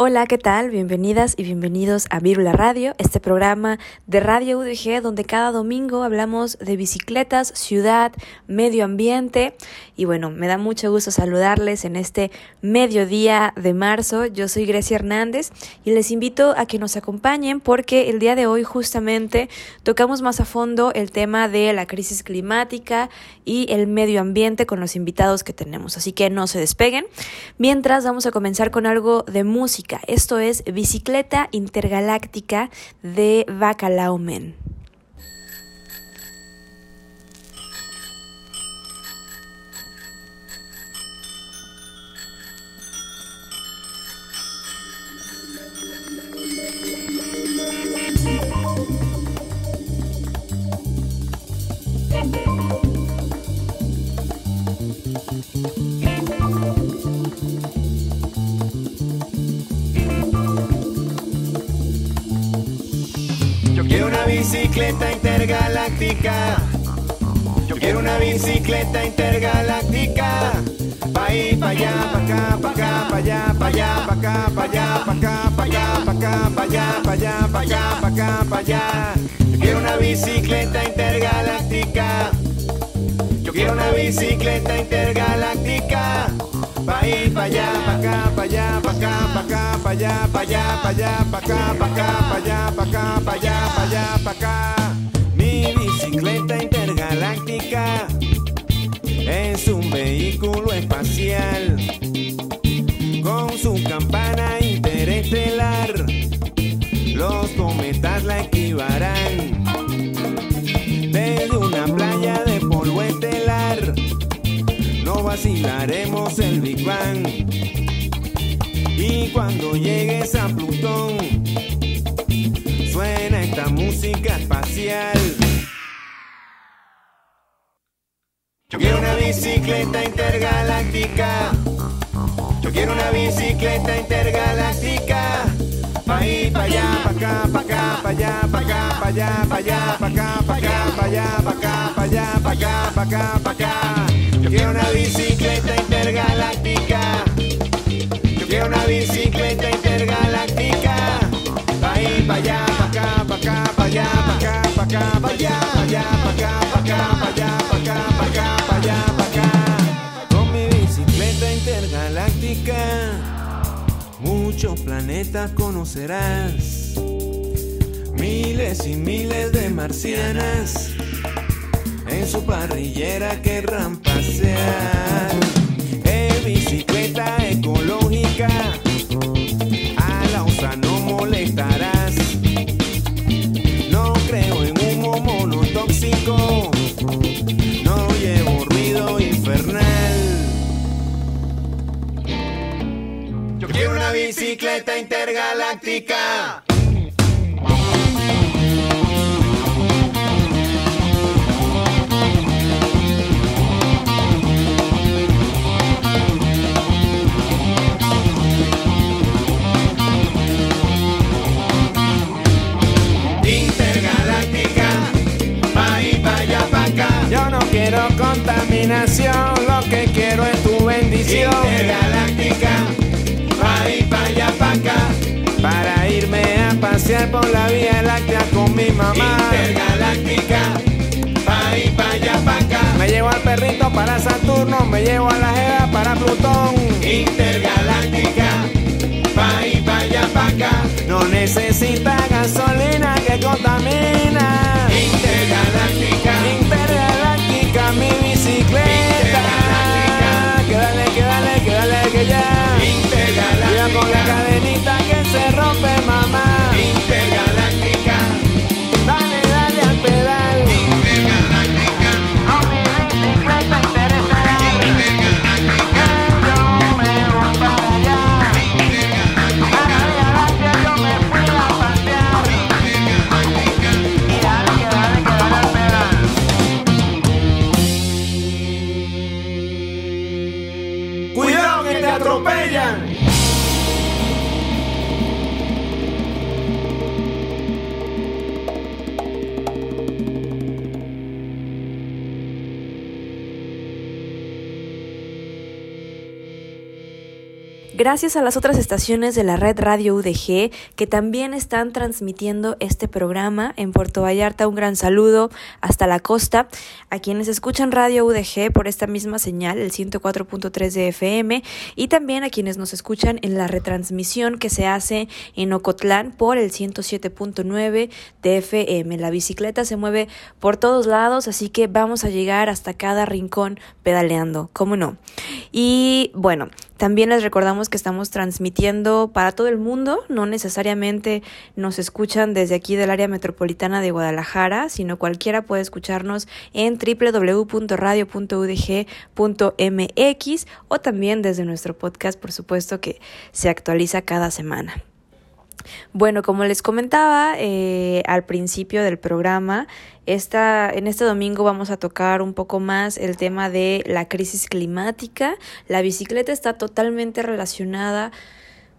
Hola, ¿qué tal? Bienvenidas y bienvenidos a Virula Radio, este programa de Radio UDG donde cada domingo hablamos de bicicletas, ciudad, medio ambiente y bueno, me da mucho gusto saludarles en este mediodía de marzo. Yo soy Grecia Hernández y les invito a que nos acompañen porque el día de hoy justamente tocamos más a fondo el tema de la crisis climática y el medio ambiente con los invitados que tenemos, así que no se despeguen. Mientras vamos a comenzar con algo de música esto es Bicicleta Intergaláctica de Bacalao Men. Bicicleta intergaláctica. Yo quiero una bicicleta intergaláctica. Pa' ir, pa' allá, pa' acá, pa' acá, pa' allá, pa' allá, pa' acá, pa' allá, pa' acá, pa' allá, pa' acá, pa' allá, pa' allá, pa' allá, pa' acá, pa' allá. Yo quiero una bicicleta intergaláctica. Yo quiero una bicicleta intergaláctica. Pa' ir pa' allá, pa' acá, pa' allá, pa' acá, pa' acá, pa' allá, pa' allá, pa' allá, pa' acá, pa' acá, pa' allá, pa' acá, pa' allá, pa' allá, pa' acá. Mi bicicleta intergaláctica es un vehículo espacial con su campana interestelar. Los cometas la equivarán vacilaremos el Big Bang. Y cuando llegues a Plutón, suena esta música espacial. Yo quiero una bicicleta intergaláctica. Yo quiero una bicicleta intergaláctica. Pa' ir, pa' allá, pa' acá, pa' acá, pa' allá, pa' acá, allá, pa' allá, pa' allá, pa' allá, pa'. Yo quiero una bicicleta intergaláctica. Yo quiero una bicicleta intergaláctica. Pa' ir, pa' allá, pa' acá, pa' acá, pa' allá, pa' acá, pa' acá, pa' allá, pa' allá, pa' acá, pa' acá, pa' allá, pa' acá, pa' acá, pa' allá, pa' acá. Con mi bicicleta intergaláctica, muchos planetas conocerás. Miles y miles de marcianas en su parrillera querrán pasear. En bicicleta ecológica, a la osa no molestarás. No creo en humo monotóxico, no llevo ruido infernal. Yo quiero una bicicleta intergaláctica. Necesita gasolina que contamina. Intergaláctica, intergaláctica, mi bicicleta. Que dale, que dale, que dale, que ya. Intergaláctica. Con la cadenita que se rompe, mamá. Gracias a las otras estaciones de la red Radio UDG que también están transmitiendo este programa en Puerto Vallarta. Un gran saludo hasta la costa. A quienes escuchan Radio UDG por esta misma señal, el 104.3 de FM, y también a quienes nos escuchan en la retransmisión que se hace en Ocotlán por el 107.9 de FM. La bicicleta se mueve por todos lados, así que vamos a llegar hasta cada rincón pedaleando, ¿cómo no? Y bueno, también les recordamos que estamos transmitiendo para todo el mundo, no necesariamente nos escuchan desde aquí del área metropolitana de Guadalajara, sino cualquiera puede escucharnos en www.radio.udg.mx o también desde nuestro podcast, por supuesto, que se actualiza cada semana. Bueno, como les comentaba eh, al principio del programa, esta, en este domingo vamos a tocar un poco más el tema de la crisis climática. La bicicleta está totalmente relacionada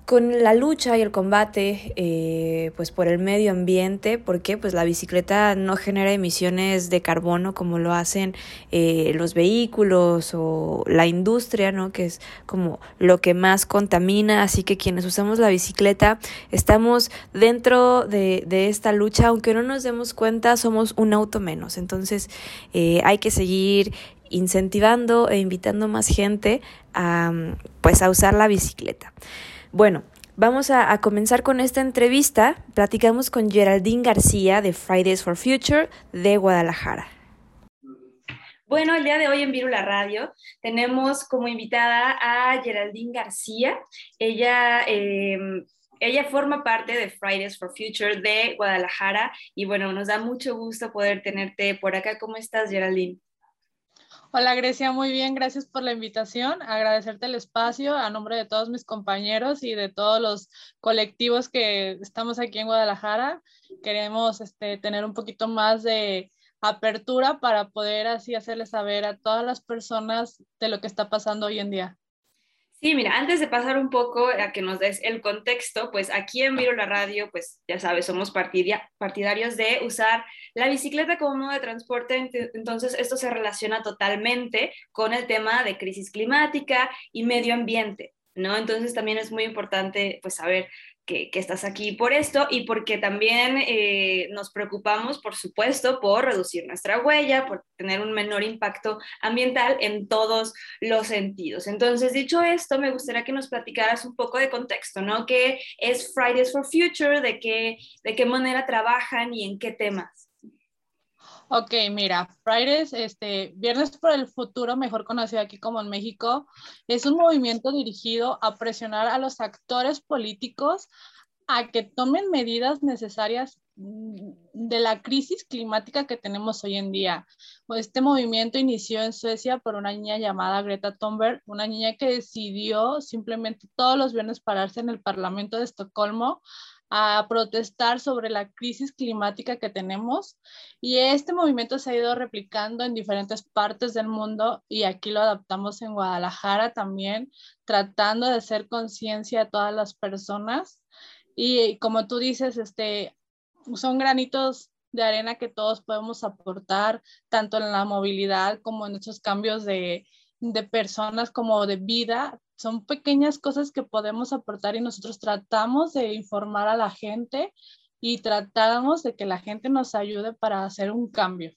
con la lucha y el combate eh, pues por el medio ambiente porque pues la bicicleta no genera emisiones de carbono como lo hacen eh, los vehículos o la industria no que es como lo que más contamina. Así que quienes usamos la bicicleta estamos dentro de, esta lucha. Aunque no nos demos cuenta somos un auto menos. Entonces eh, hay que seguir incentivando e invitando más gente a pues a usar la bicicleta bueno, vamos a, comenzar con esta entrevista. Platicamos con Geraldine García de Fridays for Future de Guadalajara. Bueno, el día de hoy en Virula Radio tenemos como invitada a Geraldine García. Ella, em, ella forma parte de Fridays for Future de Guadalajara y bueno, nos da mucho gusto poder tenerte por acá. ¿Cómo estás, Geraldine? Hola Grecia, muy bien, gracias por la invitación. Agradecerte el espacio a nombre de todos mis compañeros y de todos los colectivos que estamos aquí en Guadalajara. Queremos este, tener un poquito más de apertura para poder así hacerles saber a todas las personas de lo que está pasando hoy en día. Sí, mira, antes de pasar un poco a que nos des el contexto, pues aquí en Viro la Radio, pues ya sabes, somos partidarios de usar la bicicleta como modo de transporte, entonces esto se relaciona totalmente con el tema de crisis climática y medio ambiente. ¿No? Entonces también es muy importante pues saber que, estás aquí por esto y porque también eh, nos preocupamos, por supuesto, por reducir nuestra huella, por tener un menor impacto ambiental en todos los sentidos. Entonces, dicho esto, me gustaría que nos platicaras un poco de contexto, ¿no? ¿Qué es Fridays for Future? ¿De qué, de qué manera trabajan y en qué temas? Ok, mira, Fridays, este, Viernes por el Futuro, mejor conocido aquí como en México, es un movimiento dirigido a presionar a los actores políticos a que tomen medidas necesarias mm, de la crisis climática que tenemos hoy en día. Este movimiento inició en Suecia por una niña llamada Greta Thunberg, una niña que decidió simplemente todos los viernes pararse en el Parlamento de Estocolmo a protestar sobre la crisis climática que tenemos. Y este movimiento se ha ido replicando en diferentes partes del mundo y aquí lo adaptamos en Guadalajara también, tratando de hacer conciencia a todas las personas. Y como tú dices, este, son granitos de arena que todos podemos aportar, tanto en la movilidad como en estos cambios de, de personas como de vida, son pequeñas cosas que podemos aportar y nosotros tratamos de informar a la gente y tratamos de que la gente nos ayude para hacer un cambio.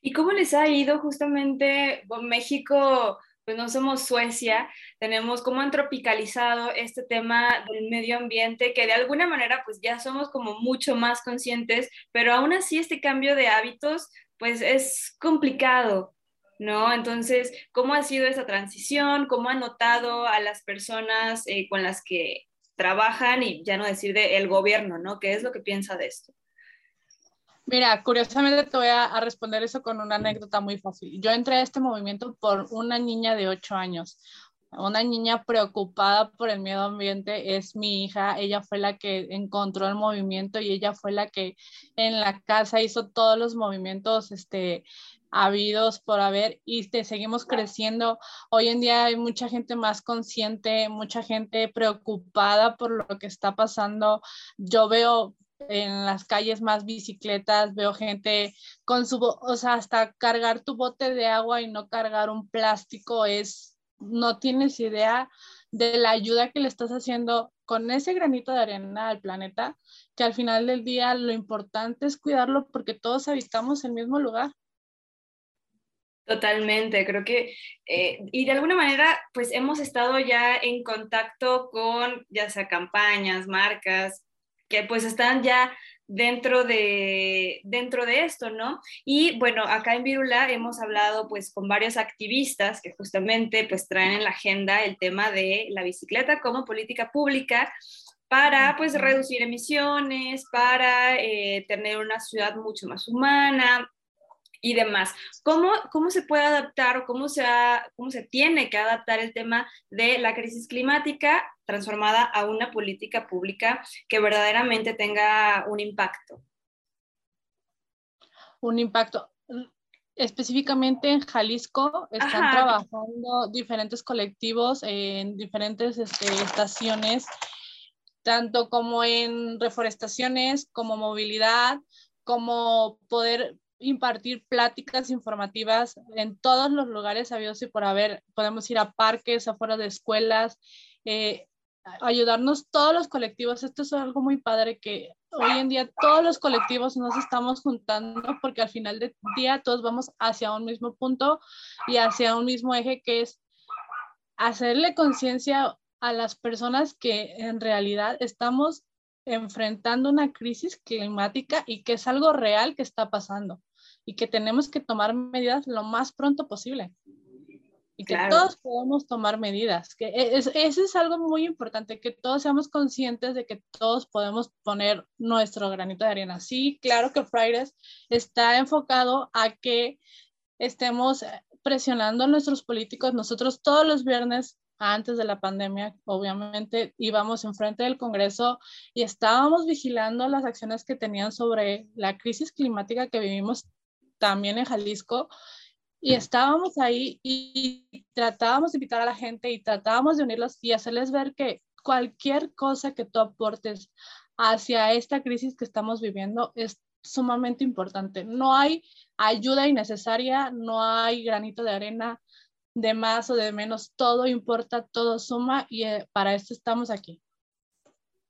¿Y cómo les ha ido justamente México? Pues no somos Suecia, tenemos cómo han tropicalizado este tema del medio ambiente, que de alguna manera pues ya somos como mucho más conscientes, pero aún así este cambio de hábitos pues es complicado. ¿No? Entonces, ¿cómo ha sido esa transición? ¿Cómo ha notado a las personas eh, con las que trabajan y ya no decir de el gobierno, ¿no? ¿Qué es lo que piensa de esto? Mira, curiosamente te voy a, responder eso con una anécdota muy fácil. Yo entré a este movimiento por una niña de ocho años, una niña preocupada por el medio ambiente, es mi hija, ella fue la que encontró el movimiento y ella fue la que en la casa hizo todos los movimientos este, habidos por haber y te seguimos creciendo. Hoy en día hay mucha gente más consciente, mucha gente preocupada por lo que está pasando. Yo veo en las calles más bicicletas, veo gente con su, o sea, hasta cargar tu bote de agua y no cargar un plástico es no tienes idea de la ayuda que le estás haciendo con ese granito de arena al planeta, que al final del día lo importante es cuidarlo porque todos habitamos el mismo lugar. Totalmente, creo que, eh, y de alguna manera, pues hemos estado ya en contacto con ya sea campañas, marcas, que pues están ya dentro de, dentro de esto, ¿no? Y bueno, acá en Virula hemos hablado pues con varios activistas que justamente pues traen en la agenda el tema de la bicicleta como política pública para pues reducir emisiones, para eh, tener una ciudad mucho más humana, y demás. ¿Cómo, ¿Cómo se puede adaptar o cómo se, cómo se tiene que adaptar el tema de la crisis climática transformada a una política pública que verdaderamente tenga un impacto? Un impacto. Específicamente en Jalisco están trabajando diferentes colectivos en diferentes este, estaciones, tanto como en reforestaciones, como movilidad, como poder impartir pláticas informativas en todos los lugares habidos y por haber. Podemos ir a parques, afuera de escuelas, eh, ayudarnos todos los colectivos. Esto es algo muy padre que hoy en día todos los colectivos nos estamos juntando porque al final del día todos vamos hacia un mismo punto y hacia un mismo eje que es hacerle conciencia a las personas que en realidad estamos enfrentando una crisis climática y que es algo real que está pasando y que tenemos que tomar medidas lo más pronto posible. Y que todos podemos tomar medidas. Que e, es, eso es algo muy importante, que todos seamos conscientes de que todos podemos poner nuestro granito de arena. Sí, claro que Fridays está enfocado a que estemos presionando a nuestros políticos. Nosotros todos los viernes antes de la pandemia, obviamente íbamos enfrente del Congreso y estábamos vigilando las acciones que tenían sobre la crisis climática que vivimos también en Jalisco, y estábamos ahí y tratábamos de invitar a la gente y tratábamos de unirlos y hacerles ver que cualquier cosa que tú aportes hacia esta crisis que estamos viviendo es sumamente importante. No hay ayuda innecesaria, no hay granito de arena de más o de menos, todo importa, todo suma y eh, para esto estamos aquí.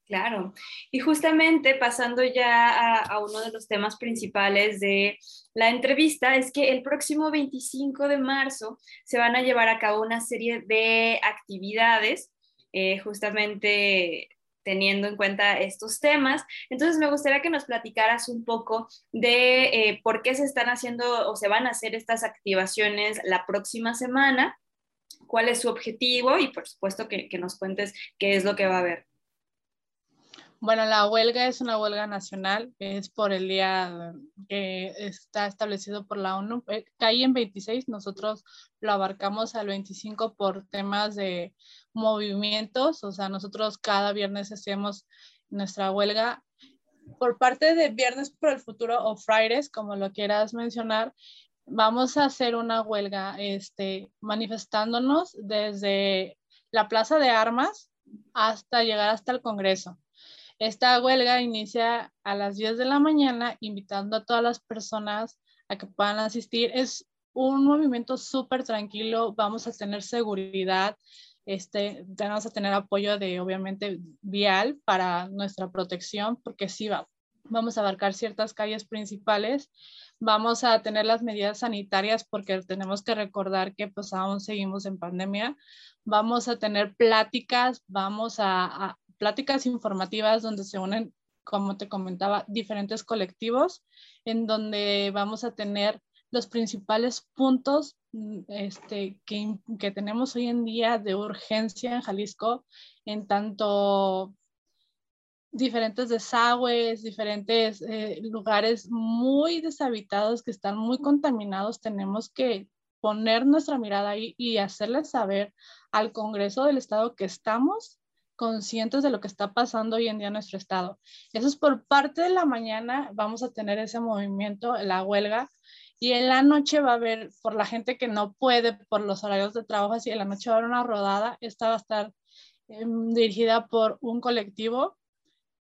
Claro, y justamente pasando ya a, uno de los temas principales de la entrevista, es que el próximo 25 de marzo se van a llevar a cabo una serie de actividades, eh, justamente teniendo en cuenta estos temas. Entonces, me gustaría que nos platicaras un poco de eh, por qué se están haciendo o se van a hacer estas activaciones la próxima semana, cuál es su objetivo y, por supuesto, que, que nos cuentes qué es lo que va a haber. Bueno, la huelga es una huelga nacional, es por el día que está establecido por la ONU. Eh, cae en 26, nosotros lo abarcamos al 25 por temas de movimientos, o sea, nosotros cada viernes hacemos nuestra huelga. Por parte de Viernes por el Futuro o Fridays, como lo quieras mencionar, vamos a hacer una huelga este, manifestándonos desde la Plaza de Armas hasta llegar hasta el Congreso. Esta huelga inicia a las 10 de la mañana, invitando a todas las personas a que puedan asistir. Es un movimiento súper tranquilo, vamos a tener seguridad, este, vamos a tener apoyo de, obviamente, vial para nuestra protección, porque sí va, vamos a abarcar ciertas calles principales, vamos a tener las medidas sanitarias porque tenemos que recordar que pues aún seguimos en pandemia, vamos a tener pláticas, vamos a, pláticas informativas donde se unen, como te comentaba, diferentes colectivos, en donde vamos a tener los principales puntos este, que, que, tenemos hoy en día de urgencia en Jalisco, en tanto diferentes desagües, diferentes eh, lugares muy deshabitados que están muy contaminados, tenemos que poner nuestra mirada ahí y hacerles saber al Congreso del Estado que estamos conscientes de lo que está pasando hoy en día en nuestro estado. Eso es por parte de la mañana, vamos a tener ese movimiento, la huelga, y en la noche va a haber, por la gente que no puede, por los horarios de trabajo, así en la noche va a haber una rodada, esta va a estar em, dirigida por un colectivo,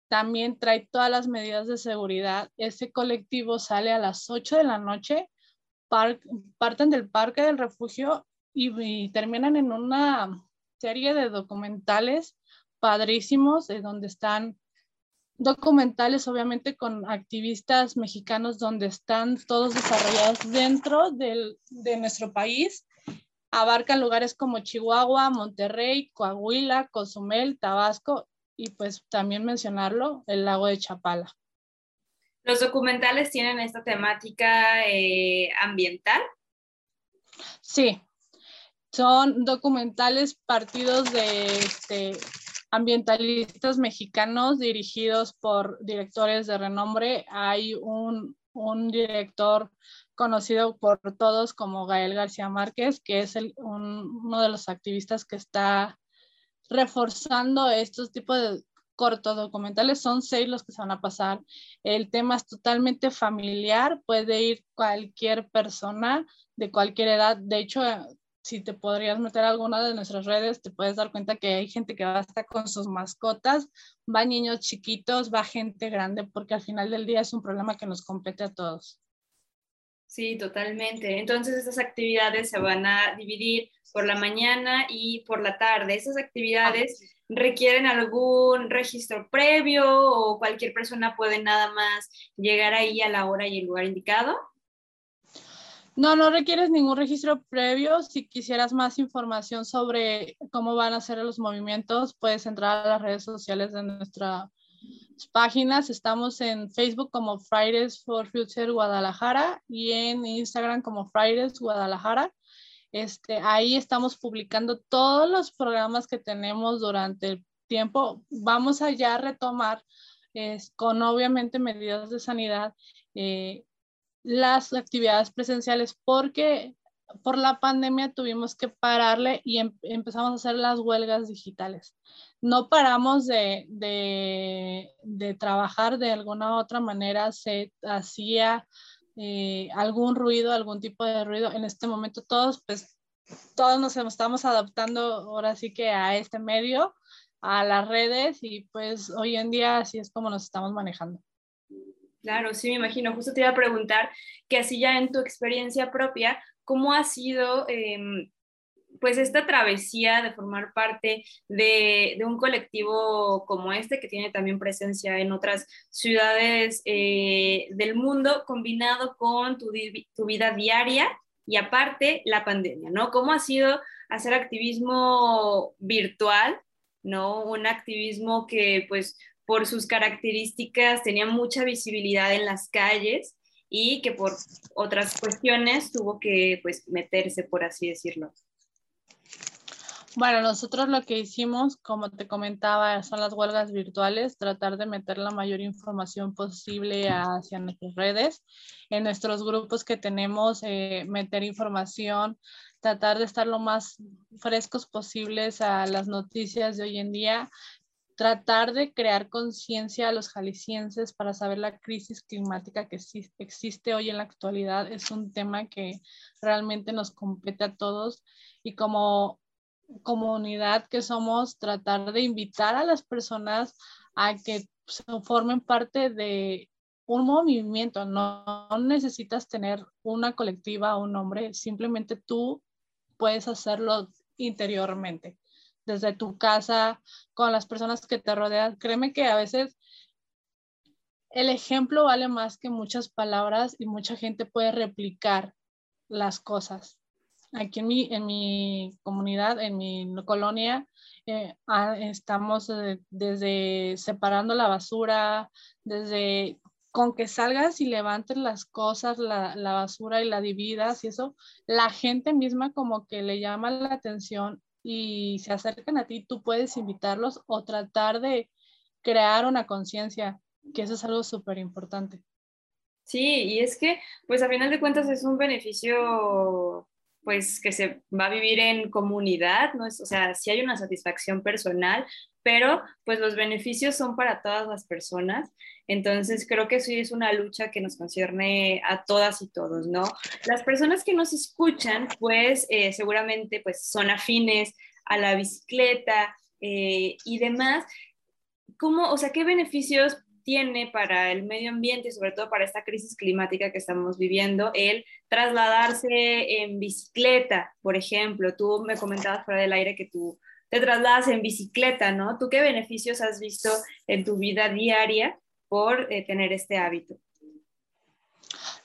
también trae todas las medidas de seguridad, ese colectivo sale a las 8 de la noche, parten del parque del refugio y, terminan en una serie de documentales padrísimos, de donde están documentales, obviamente, con activistas mexicanos, donde están todos desarrollados dentro del, de nuestro país. Abarcan lugares como Chihuahua, Monterrey, Coahuila, Cozumel, Tabasco y pues también mencionarlo, el lago de Chapala. ¿Los documentales tienen esta temática eh, ambiental? Sí, son documentales partidos de este, ambientalistas mexicanos dirigidos por directores de renombre. Hay un, un director conocido por todos como Gael García Márquez, que es el, uno de los activistas que está reforzando estos tipos de cortos documentales. Son seis los que se van a pasar. El tema es totalmente familiar, puede ir cualquier persona de cualquier edad. De hecho, si te podrías meter a alguna de nuestras redes, te puedes dar cuenta que hay gente que va a estar con sus mascotas, va niños chiquitos, va gente grande, porque al final del día es un problema que nos compete a todos. Sí, totalmente. Entonces, estas actividades se van a dividir por la mañana y por la tarde. Estas actividades requieren algún registro previo o cualquier persona puede nada más llegar ahí a la hora y el lugar indicado. No, no requieres ningún registro previo. Si quisieras más información sobre cómo van a ser los movimientos, puedes entrar a las redes sociales de nuestra páginas. Estamos en Facebook como Fridays for Future Guadalajara y en Instagram como Fridays Guadalajara. Este, ahí estamos publicando todos los programas que tenemos durante el tiempo. Vamos a retomar con obviamente medidas de sanidad eh, las actividades presenciales porque por la pandemia tuvimos que pararle y em, empezamos a hacer las huelgas digitales no paramos de, de, trabajar de alguna u otra manera, se hacía eh, algún ruido, algún tipo de ruido. En este momento todos, pues, todos nos estamos adaptando ahora sí que a este medio, a las redes y pues hoy en día así es como nos estamos manejando. Claro, sí, me imagino. Justo te iba a preguntar que así ya en tu experiencia propia, ¿cómo ha sido em, pues esta travesía de formar parte de, un colectivo como este, que tiene también presencia en otras ciudades eh, del mundo, combinado con tu, tu, vida diaria y aparte la pandemia, ¿no? ¿Cómo ha sido hacer activismo virtual, ¿no? Un activismo que pues por sus características tenía mucha visibilidad en las calles y que por otras cuestiones tuvo que pues meterse, por así decirlo. Bueno, nosotros lo que hicimos, como te comentaba, son las huelgas virtuales, tratar de meter la mayor información posible hacia nuestras redes. En nuestros grupos que tenemos, eh, meter información, tratar de estar lo más frescos posibles a las noticias de hoy en día, tratar de crear conciencia a los jaliscienses para saber la crisis climática que existe hoy en la actualidad. Es un tema que realmente nos compete a todos y como comunidad que somos, tratar de invitar a las personas a que formen parte de un movimiento. No, necesitas tener una colectiva o un nombre, simplemente tú puedes hacerlo interiormente, desde tu casa, con las personas que te rodean. Créeme que a veces el ejemplo vale más que muchas palabras y mucha gente puede replicar las cosas aquí en mi, en mi comunidad, en mi colonia, eh, ah, estamos eh, desde separando la basura, desde con que salgas y levantes las cosas, la, la, basura y la dividas y eso, la gente misma como que le llama la atención y se acercan a ti, tú puedes invitarlos o tratar de crear una conciencia, que eso es algo súper importante. Sí, y es que, pues a final de cuentas es un beneficio pues que se va a vivir en comunidad, ¿no? O sea, sí hay una satisfacción personal, pero pues los beneficios son para todas las personas. Entonces creo que sí es una lucha que nos concierne a todas y todos, ¿no? Las personas que nos escuchan, pues eh, seguramente pues son afines a la bicicleta eh, y demás. ¿Cómo, o sea, qué beneficios tiene para el medio ambiente y sobre todo para esta crisis climática que estamos viviendo el trasladarse en bicicleta, por ejemplo. Tú me comentabas fuera del aire que tú te trasladas en bicicleta, ¿no? ¿Tú qué beneficios has visto en tu vida diaria por eh, tener este hábito?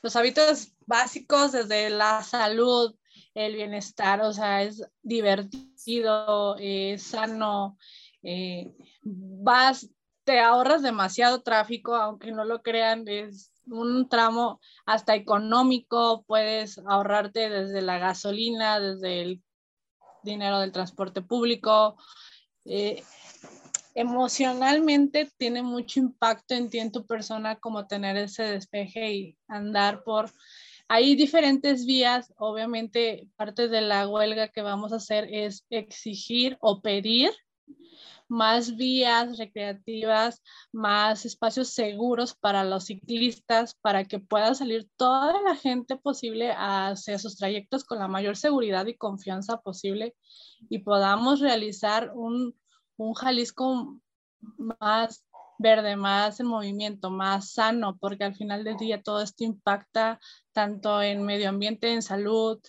Los hábitos básicos desde la salud, el bienestar, o sea, es divertido, es sano, eh, vas, te ahorras demasiado tráfico, aunque no lo crean, es un tramo hasta económico, puedes ahorrarte desde la gasolina, desde el dinero del transporte público. Eh, emocionalmente tiene mucho impacto en ti, en tu persona, como tener ese despeje y andar por... Hay diferentes vías, obviamente parte de la huelga que vamos a hacer es exigir o pedir más vías recreativas, más espacios seguros para los ciclistas, para que pueda salir toda la gente posible hacia sus trayectos con la mayor seguridad y confianza posible y podamos realizar un, un Jalisco más verde, más en movimiento, más sano, porque al final del día todo esto impacta tanto en medio ambiente, en salud,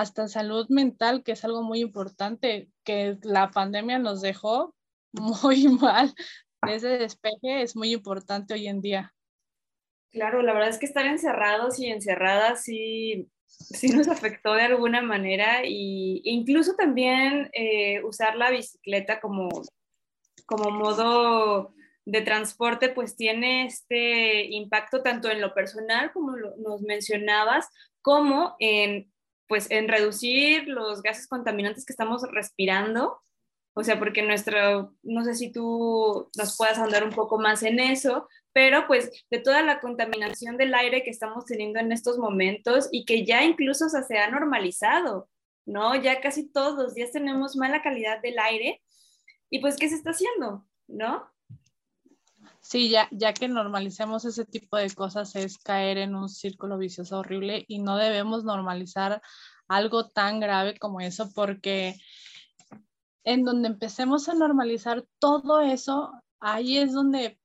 hasta salud mental, que es algo muy importante que la pandemia nos dejó muy mal. Ese despeje es muy importante hoy en día. Claro, la verdad es que estar encerrados y encerradas sí, sí nos afectó de alguna manera y incluso también eh, usar la bicicleta como, como modo de transporte pues tiene este impacto tanto en lo personal como nos mencionabas como en pues en reducir los gases contaminantes que estamos respirando o sea, porque nuestro, no sé si tú nos puedas andar un poco más en eso, pero pues de toda la contaminación del aire que estamos teniendo en estos momentos y que ya incluso se ha normalizado, ¿no? Ya casi todos los días tenemos mala calidad del aire y pues, ¿qué se está haciendo? ¿No? Sí, ya, ya que normalicemos ese tipo de cosas es caer en un círculo vicioso horrible y no debemos normalizar algo tan grave como eso porque en donde empecemos a normalizar todo eso, ahí es donde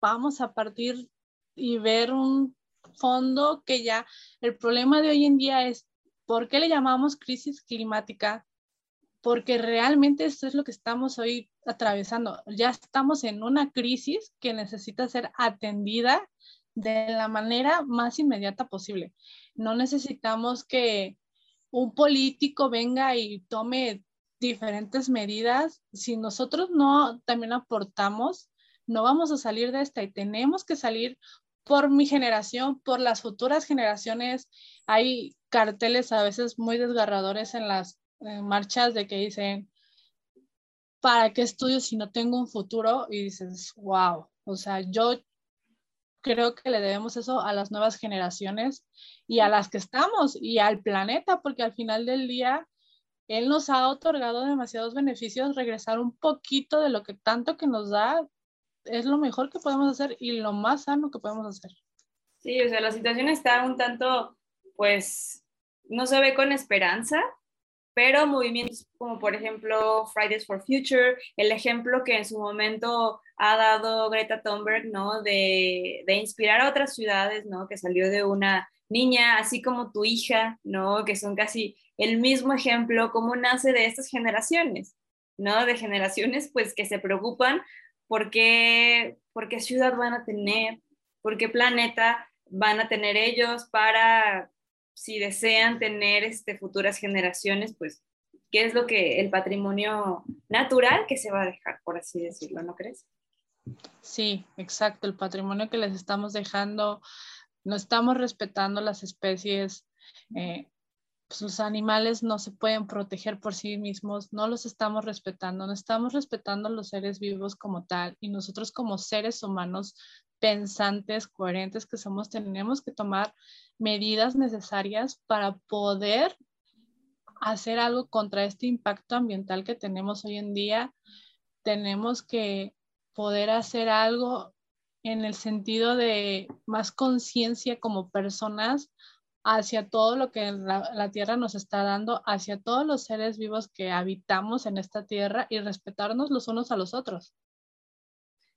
vamos a partir y ver un fondo que ya el problema de hoy en día es, ¿por qué le llamamos crisis climática? Porque realmente esto es lo que estamos hoy atravesando. Ya estamos en una crisis que necesita ser atendida de la manera más inmediata posible. No necesitamos que un político venga y tome diferentes medidas, si nosotros no también aportamos, no vamos a salir de esta y tenemos que salir por mi generación, por las futuras generaciones. Hay carteles a veces muy desgarradores en las marchas de que dicen, ¿para qué estudio si no tengo un futuro? Y dices, wow, o sea, yo creo que le debemos eso a las nuevas generaciones y a las que estamos y al planeta, porque al final del día él nos ha otorgado demasiados beneficios, regresar un poquito de lo que tanto que nos da es lo mejor que podemos hacer y lo más sano que podemos hacer. Sí, o sea, la situación está un tanto, pues, no se ve con esperanza, pero movimientos como por ejemplo Fridays for Future, el ejemplo que en su momento ha dado Greta Thunberg, ¿no? De, de inspirar a otras ciudades, ¿no? Que salió de una niña, así como tu hija, ¿no? Que son casi el mismo ejemplo, cómo nace de estas generaciones, ¿no? De generaciones pues que se preocupan por qué, por qué ciudad van a tener, por qué planeta van a tener ellos para, si desean tener este, futuras generaciones, pues, qué es lo que el patrimonio natural que se va a dejar, por así decirlo, ¿no crees? Sí, exacto, el patrimonio que les estamos dejando, no estamos respetando las especies, eh, pues, los animales no se pueden proteger por sí mismos, no los estamos respetando, no estamos respetando los seres vivos como tal y nosotros como seres humanos pensantes, coherentes que somos, tenemos que tomar medidas necesarias para poder hacer algo contra este impacto ambiental que tenemos hoy en día. Tenemos que poder hacer algo en el sentido de más conciencia como personas hacia todo lo que la, tierra nos está dando, hacia todos los seres vivos que habitamos en esta tierra y respetarnos los unos a los otros.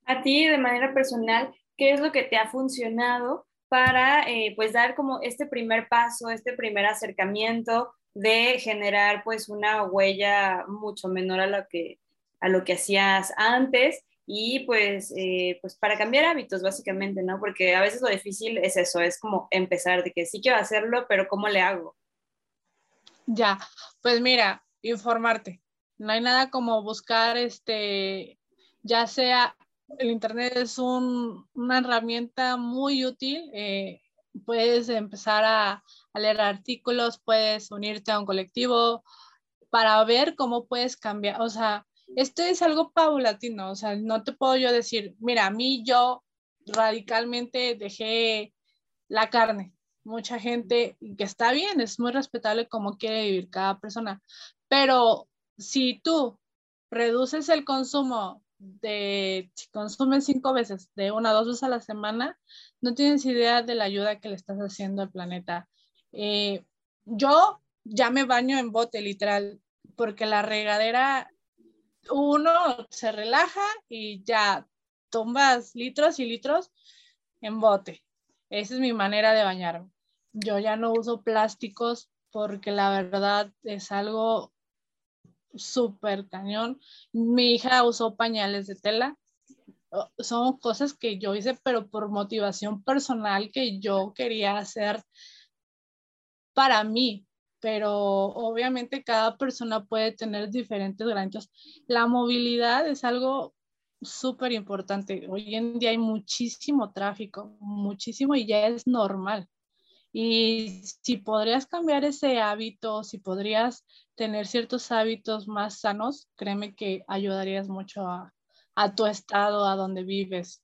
A ti, de manera personal, qué es lo que te ha funcionado para eh, pues dar como este primer paso, este primer acercamiento de generar pues una huella mucho menor a lo que, a lo que hacías antes y pues, eh, pues para cambiar hábitos básicamente, ¿no? Porque a veces lo difícil es eso, es como empezar de que sí quiero hacerlo, pero ¿cómo le hago? Ya, pues mira, informarte. No hay nada como buscar, este, ya sea el Internet es una herramienta muy útil. Eh, puedes empezar a, leer artículos, puedes unirte a un colectivo para ver cómo puedes cambiar. O sea, esto es algo paulatino. O sea, no te puedo yo decir, mira, a mí yo radicalmente dejé la carne. Mucha gente, que está bien, es muy respetable cómo quiere vivir cada persona. Pero si tú reduces el consumo de, si consumes cinco veces, de una a dos veces a la semana, no tienes idea de la ayuda que le estás haciendo al planeta. Eh, yo ya me baño en bote, literal, porque la regadera, uno se relaja y ya tomas litros y litros en bote. Esa es mi manera de bañarme. Yo ya no uso plásticos porque la verdad es algo súper cañón. Mi hija usó pañales de tela. Son cosas que yo hice, pero por motivación personal que yo quería hacer para mí. Pero obviamente cada persona puede tener diferentes granjas. La movilidad es algo súper importante. Hoy en día hay muchísimo tráfico, muchísimo y ya es normal. Y si podrías cambiar ese hábito, si podrías tener ciertos hábitos más sanos, créeme que ayudarías mucho a, tu estado, a donde vives.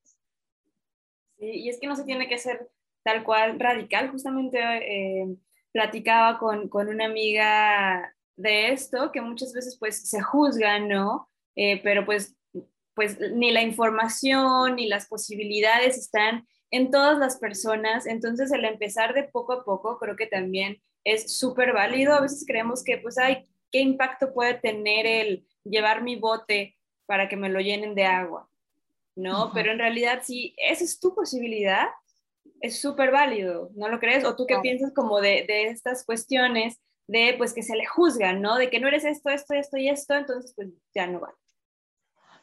Sí, y es que no se tiene que ser tal cual radical. Justamente eh, platicaba con, una amiga de esto, que muchas veces pues se juzga, ¿no? Eh, pero pues, pues ni la información ni las posibilidades están en todas las personas. Entonces el empezar de poco a poco creo que también es súper válido. A veces creemos que, pues, ay, ¿qué impacto puede tener el llevar mi bote para que me lo llenen de agua? ¿No? Pero en realidad, si esa es tu posibilidad, es súper válido, ¿no lo crees? ¿O tú qué piensas como de, de, estas cuestiones de, pues, que se le juzgan, ¿no? De que no eres esto, esto, esto y esto, entonces, pues, ya no vale.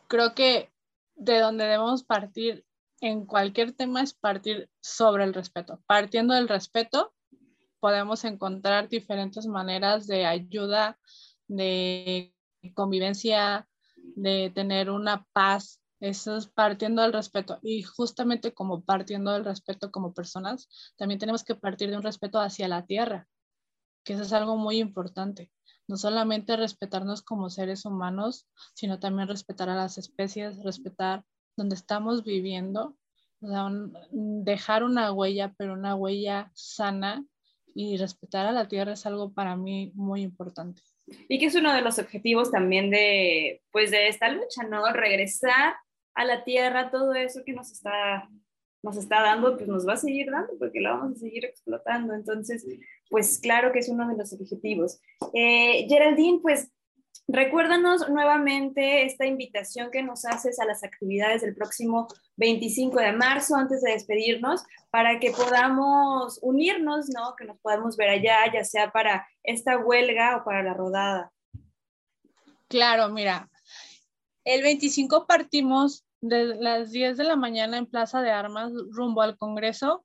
Creo que de donde debemos partir en cualquier tema es partir sobre el respeto. Partiendo del respeto, podemos encontrar diferentes maneras de ayuda, de convivencia, de tener una paz. Eso es partiendo del respeto. Y justamente como partiendo del respeto como personas, también tenemos que partir de un respeto hacia la tierra, que eso es algo muy importante. No solamente respetarnos como seres humanos, sino también respetar a las especies, respetar donde estamos viviendo, dejar una huella, pero una huella sana y respetar a la tierra es algo para mí muy importante. Y que es uno de los objetivos también de, pues, de esta lucha, ¿no? Regresar a la tierra, todo eso que nos está, nos está dando, pues nos va a seguir dando porque lo vamos a seguir explotando. Entonces, pues claro que es uno de los objetivos. Eh, Geraldine, pues Recuérdanos nuevamente esta invitación que nos haces a las actividades del próximo 25 de marzo antes de despedirnos para que podamos unirnos, ¿no? Que nos podamos ver allá, ya sea para esta huelga o para la rodada. Claro, mira, el 25 partimos de las 10 de la mañana en Plaza de Armas rumbo al Congreso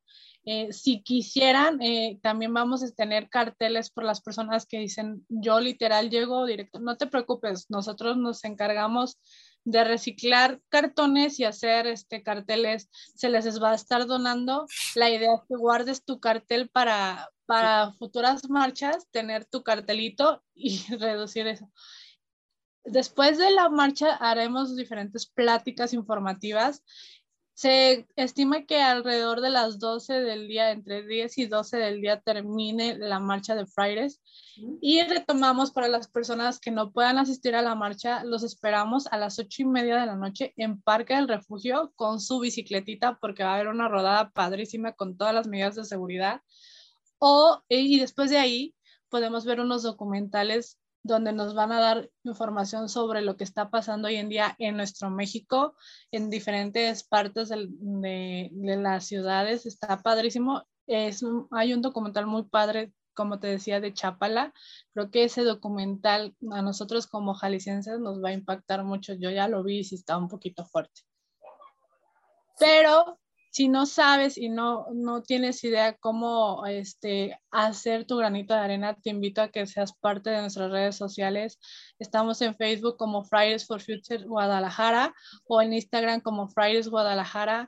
eh, si quisieran, eh, también vamos a tener carteles por las personas que dicen, yo literal llego directo, no te preocupes, nosotros nos encargamos de reciclar cartones y hacer este, carteles, se les va a estar donando. La idea es que guardes tu cartel para, para futuras marchas, tener tu cartelito y reducir eso. Después de la marcha haremos diferentes pláticas informativas se estima que alrededor de las 12 del día, entre 10 y 12 del día, termine la marcha de Fridays. Y retomamos para las personas que no puedan asistir a la marcha, los esperamos a las 8 y media de la noche en Parque del Refugio con su bicicletita, porque va a haber una rodada padrísima con todas las medidas de seguridad. O, y después de ahí, podemos ver unos documentales donde nos van a dar información sobre lo que está pasando hoy en día en nuestro México, en diferentes partes de, de, las ciudades. Está padrísimo. Es, hay un documental muy padre, como te decía, de Chapala. Creo que ese documental a nosotros como jaliscienses nos va a impactar mucho. Yo ya lo vi y sí está un poquito fuerte. Pero si no sabes y no, no tienes idea cómo este, hacer tu granito de arena, te invito a que seas parte de nuestras redes sociales. Estamos en Facebook como Fridays for Future Guadalajara o en Instagram como Fridays Guadalajara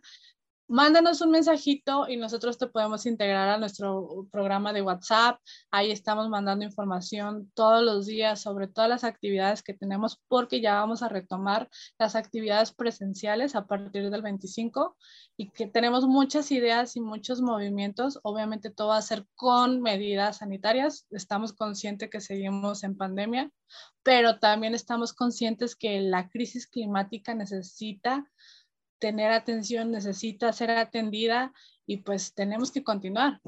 mándanos un mensajito y nosotros te podemos integrar a nuestro programa de WhatsApp. Ahí estamos mandando información todos los días sobre todas las actividades que tenemos porque ya vamos a retomar las actividades presenciales a partir del 25 y que tenemos muchas ideas y muchos movimientos. Obviamente todo va a ser con medidas sanitarias. Estamos conscientes que seguimos en pandemia, pero también estamos conscientes que la crisis climática necesita tener atención, necesita ser atendida y pues tenemos que continuar.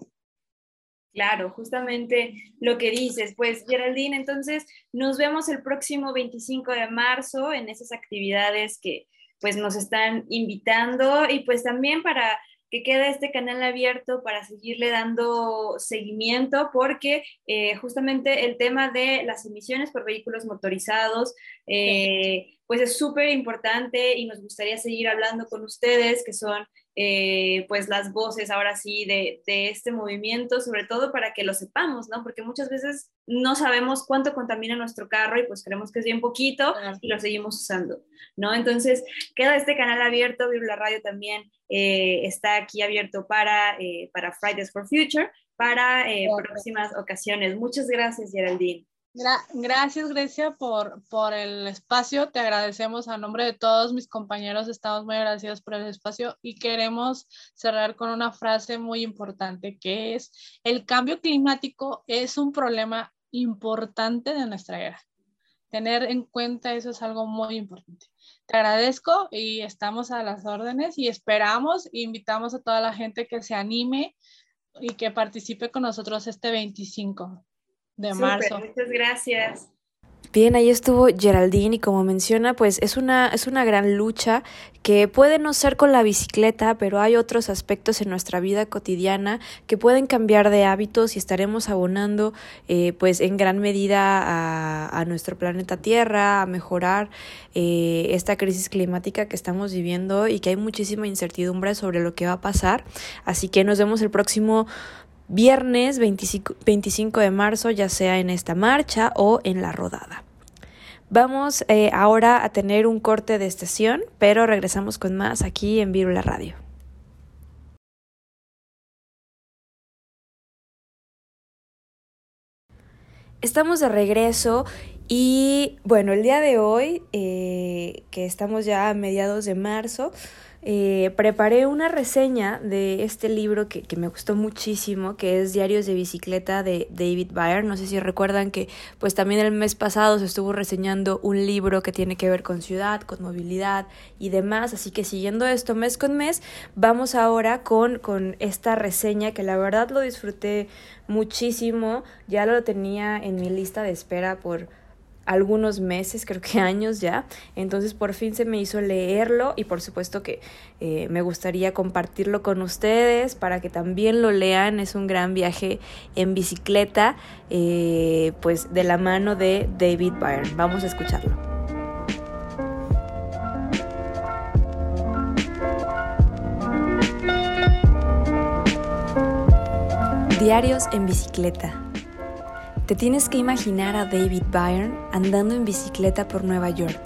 Claro, justamente lo que dices. Pues Geraldine, entonces nos vemos el próximo 25 de marzo en esas actividades que pues nos están invitando y pues también para que quede este canal abierto para seguirle dando seguimiento porque eh, justamente el tema de las emisiones por vehículos motorizados eh, pues es súper importante y nos gustaría seguir hablando con ustedes que son eh, pues las voces ahora sí de, de, este movimiento, sobre todo para que lo sepamos, ¿no? Porque muchas veces no sabemos cuánto contamina nuestro carro y pues creemos que es bien poquito y lo seguimos usando, ¿no? Entonces queda este canal abierto, la Radio también eh, está aquí abierto para, eh, para Fridays for Future, para próximas ocasiones. Muchas gracias, Geraldine gracias, Grecia, por, por el espacio. Te agradecemos a nombre de todos mis compañeros. Estamos muy agradecidos por el espacio y queremos cerrar con una frase muy importante que es, el cambio climático es un problema importante de nuestra era. Tener en cuenta eso es algo muy importante. Te agradezco y estamos a las órdenes y esperamos e invitamos a toda la gente que se anime y que participe con nosotros este 25 de marzo. Muchas gracias. Bien, ahí estuvo Geraldine y como menciona, pues es una, es una gran lucha que puede no ser con la bicicleta, pero hay otros aspectos en nuestra vida cotidiana que pueden cambiar de hábitos y estaremos abonando eh, pues en gran medida a, a, nuestro planeta Tierra, a mejorar eh, esta crisis climática que estamos viviendo y que hay muchísima incertidumbre sobre lo que va a pasar. Así que nos vemos el próximo viernes 25, de marzo, ya sea en esta marcha o en la rodada. Vamos eh, ahora a tener un corte de estación, pero regresamos con más aquí en Virula Radio. Estamos de regreso y bueno, el día de hoy, eh, que estamos ya a mediados de marzo, eh, preparé una reseña de este libro que, que, me gustó muchísimo, que es Diarios de Bicicleta de David Bayer. No sé si recuerdan que pues también el mes pasado se estuvo reseñando un libro que tiene que ver con ciudad, con movilidad y demás. Así que siguiendo esto mes con mes, vamos ahora con, con esta reseña que la verdad lo disfruté muchísimo. Ya lo tenía en mi lista de espera por algunos meses, creo que años ya. Entonces por fin se me hizo leerlo y por supuesto que eh, me gustaría compartirlo con ustedes para que también lo lean. Es un gran viaje en bicicleta, eh, pues de la mano de David Byrne. Vamos a escucharlo. Diarios en bicicleta te tienes que imaginar a David Byrne andando en bicicleta por Nueva York.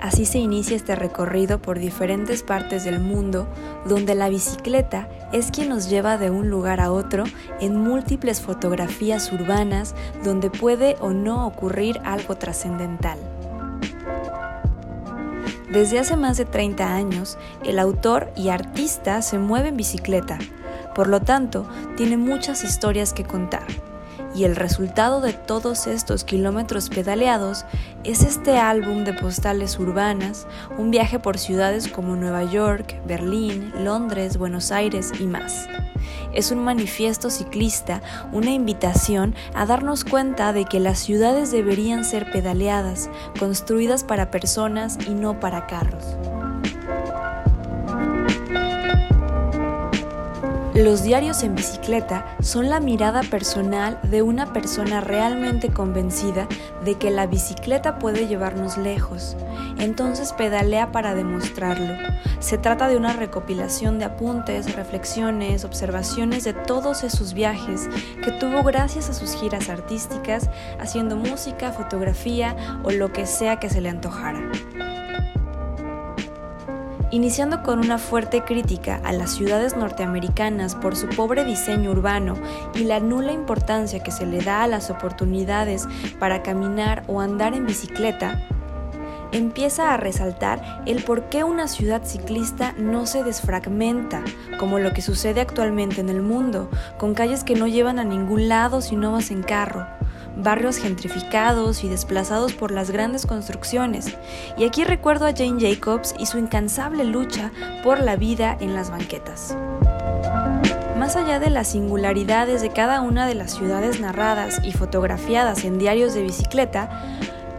Así se inicia este recorrido por diferentes partes del mundo donde la bicicleta es quien nos lleva de un lugar a otro en múltiples fotografías urbanas donde puede o no ocurrir algo trascendental. Desde hace más de 30 años, el autor y artista se mueve en bicicleta, por lo tanto, tiene muchas historias que contar Y el resultado de todos estos kilómetros pedaleados es este álbum de postales urbanas, un viaje por ciudades como Nueva York, Berlín, Londres, Buenos Aires y más. Es un manifiesto ciclista, una invitación a darnos cuenta de que las ciudades deberían ser pedaleadas, construidas para personas y no para carros. Los diarios en bicicleta son la mirada personal de una persona realmente convencida de que la bicicleta puede llevarnos lejos. Entonces pedalea para demostrarlo. Se trata de una recopilación de apuntes, reflexiones, observaciones de todos esos viajes que tuvo gracias a sus giras artísticas, haciendo música, fotografía o lo que sea que se le antojara iniciando con una fuerte crítica a las ciudades norteamericanas por su pobre diseño urbano y la nula importancia que se le da a las oportunidades para caminar o andar en bicicleta, empieza a resaltar el por qué una ciudad ciclista no se desfragmenta, como lo que sucede actualmente en el mundo, con calles que no llevan a ningún lado si no vas en carro, barrios gentrificados y desplazados por las grandes construcciones. Y aquí recuerdo a Jane Jacobs y su incansable lucha por la vida en las banquetas. Más allá de las singularidades de cada una de las ciudades narradas y fotografiadas en diarios de bicicleta,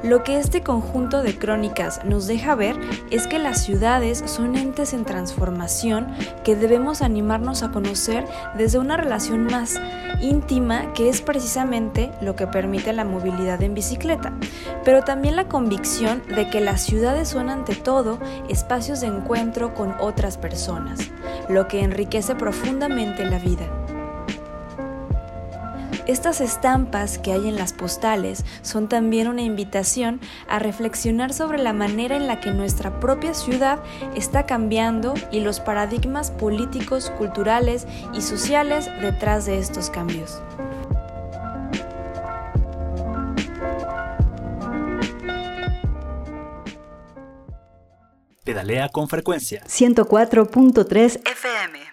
lo que este conjunto de crónicas nos deja ver es que las ciudades son entes en transformación que debemos animarnos a conocer desde una relación más íntima que es precisamente lo que permite la movilidad en bicicleta, pero también la convicción de que las ciudades son ante todo espacios de encuentro con otras personas, lo que enriquece profundamente la vida. Estas estampas que hay en las postales son también una invitación a reflexionar sobre la manera en la que nuestra propia ciudad está cambiando y los paradigmas políticos, culturales y sociales detrás de estos cambios. Pedalea con frecuencia. 104.3 FM.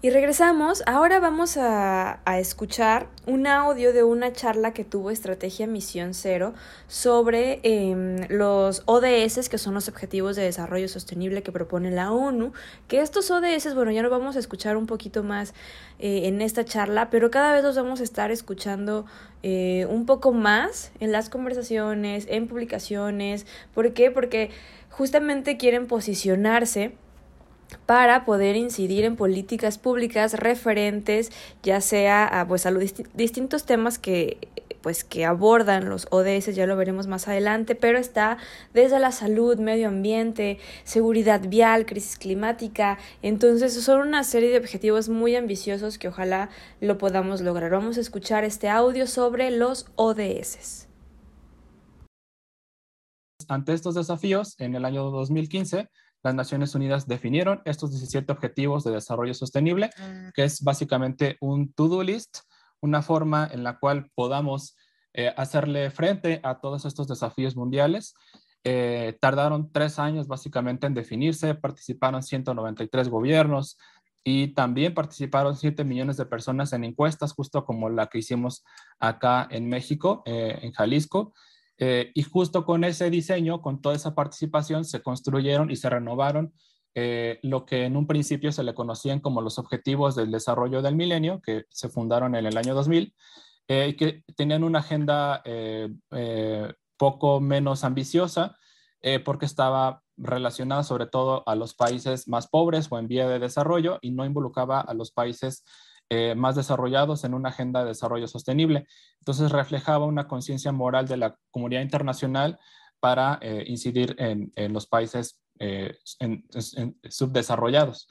Y regresamos, ahora vamos a, escuchar un audio de una charla que tuvo Estrategia Misión Cero sobre em, los ODS, que son los Objetivos de Desarrollo Sostenible que propone la ONU, que estos ODS, bueno, ya lo vamos a escuchar un poquito más eh, en esta charla, pero cada vez los vamos a estar escuchando eh, un poco más en las conversaciones, en publicaciones. ¿Por qué? Porque justamente quieren posicionarse para poder incidir en políticas públicas referentes ya sea a, pues, a los distintos temas que pues que abordan los ODS, ya lo veremos más adelante, pero está desde la salud, medio ambiente, seguridad vial, crisis climática, entonces son una serie de objetivos muy ambiciosos que ojalá lo podamos lograr. Vamos a escuchar este audio sobre los ODS. Ante estos desafíos, en el año 2015, las Naciones Unidas definieron estos 17 Objetivos de Desarrollo Sostenible, mm. que es básicamente un to-do list, una forma en la cual podamos eh, hacerle frente a todos estos desafíos mundiales. Eh, tardaron tres años básicamente en definirse, participaron 193 gobiernos y también participaron 7 millones de personas en encuestas, justo como la que hicimos acá en México, eh, en Jalisco. Eh, y justo con ese diseño, con toda esa participación, se construyeron y se renovaron eh, lo que en un principio se le conocían como los Objetivos del Desarrollo del Milenio, que se fundaron en el año 2000, eh, que tenían una agenda poco menos ambiciosa, porque estaba relacionada sobre todo a los países más pobres o en vía de desarrollo y no involucraba a los países eh, más desarrollados en una agenda de desarrollo sostenible. Entonces reflejaba una conciencia moral de la comunidad internacional para eh, incidir en, los países eh, subdesarrollados.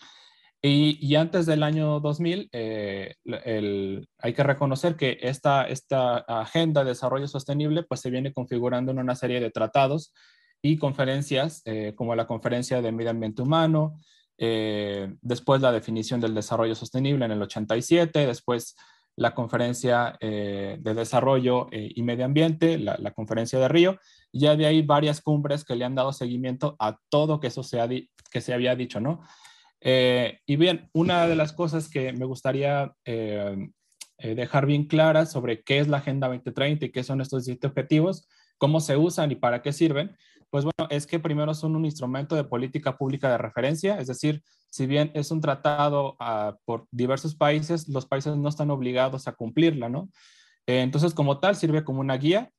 Y, antes del año 2000, hay que reconocer que esta, esta agenda de desarrollo sostenible pues, se viene configurando en una serie de tratados y conferencias, como la Conferencia de Medio Ambiente Humano, eh, después la definición del desarrollo sostenible en el 87, después la conferencia eh, de desarrollo eh, y medio ambiente, la, conferencia de Río, ya de ahí varias cumbres que le han dado seguimiento a todo que eso se, que se había dicho, ¿no? y bien, una de las cosas que me gustaría dejar bien claras sobre qué es la Agenda 2030 y qué son estos 17 objetivos, cómo se usan y para qué sirven, pues bueno, es que primero son un instrumento de política pública de referencia, es decir, si bien es un tratado ah, por diversos países, los países no están obligados a cumplirla, ¿no? Eh, entonces, como tal, sirve como una guía.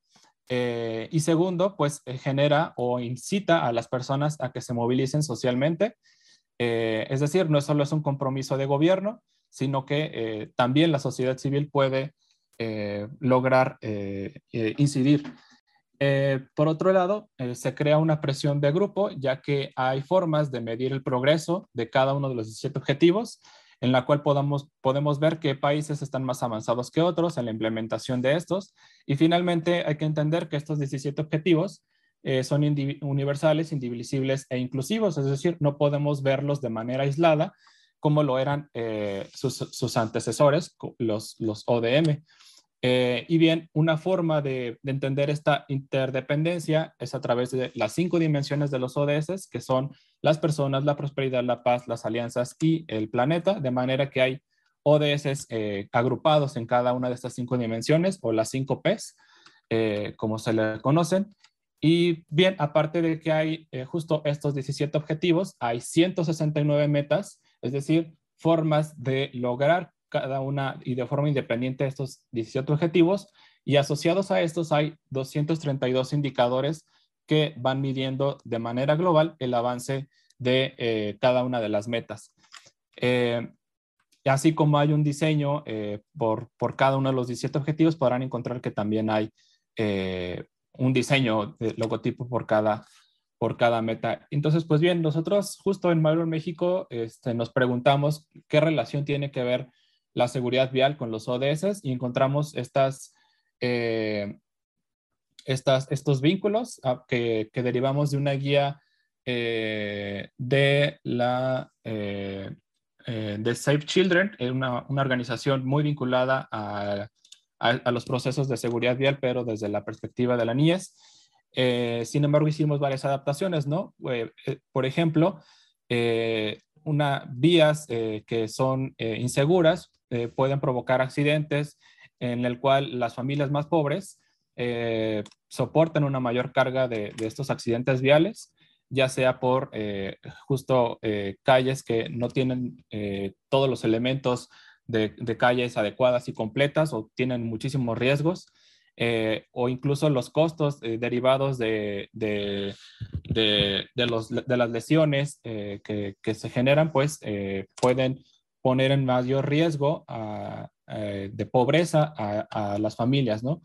Eh, y segundo, pues eh, genera o incita a las personas a que se movilicen socialmente. es decir, no solo es un compromiso de gobierno, sino que también la sociedad civil puede lograr incidir eh, por otro lado, eh, se crea una presión de grupo, ya que hay formas de medir el progreso de cada uno de los 17 objetivos, en la cual podamos, podemos ver qué países están más avanzados que otros en la implementación de estos. Y finalmente, hay que entender que estos 17 objetivos eh, son universales, indivisibles e inclusivos, es decir, no podemos verlos de manera aislada como lo eran sus, sus, antecesores, los, los ODM. Eh, y bien, una forma de, entender esta interdependencia es a través de las cinco dimensiones de los ODS, que son las personas, la prosperidad, la paz, las alianzas y el planeta, de manera que hay ODS eh, agrupados en cada una de estas cinco dimensiones o las cinco Ps, eh, como se le conocen. Y bien, aparte de que hay justo estos 17 objetivos, hay 169 metas, es decir, formas de lograr cada una y de forma independiente estos 17 objetivos y asociados a estos hay 232 indicadores que van midiendo de manera global el avance de eh, cada una de las metas. Eh, así como hay un diseño eh, por, por, cada uno de los 17 objetivos, podrán encontrar que también hay un diseño de logotipo por cada, por cada meta. Entonces, pues bien, nosotros justo en Mayor México este, nos preguntamos qué relación tiene que ver la seguridad vial con los ODS y encontramos estas, eh, estas, estos vínculos ah, que, que, derivamos de una guía eh, de la eh, de Safe Children, una, una organización muy vinculada a, a, los procesos de seguridad vial, pero desde la perspectiva de la niñez. sin embargo, hicimos varias adaptaciones, ¿no? por ejemplo, una, vías que son inseguras eh, pueden provocar accidentes en el cual las familias más pobres eh, soportan una mayor carga de, estos accidentes viales, ya sea por eh, justo calles que no tienen todos los elementos de, calles adecuadas y completas o tienen muchísimos riesgos. o incluso los costos derivados de, de, los, de, las lesiones que, que, se generan, pues pueden poner en mayor riesgo eh, de pobreza a, las familias, ¿no?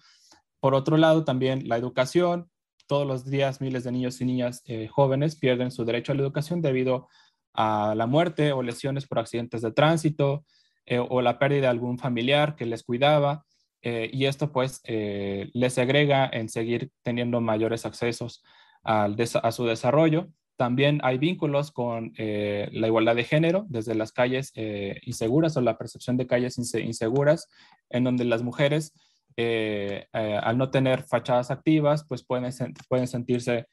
Por otro lado, también la educación. Todos los días miles de niños y niñas eh, jóvenes pierden su derecho a la educación debido a la muerte o lesiones por accidentes de tránsito eh, o la pérdida de algún familiar que les cuidaba. y esto pues les agrega en seguir teniendo mayores accesos a su desarrollo. También hay vínculos con eh, la igualdad de género, desde las calles eh, inseguras o la percepción de calles inseguras, en donde las mujeres, eh, al no tener fachadas activas, pues pueden, pueden sentirse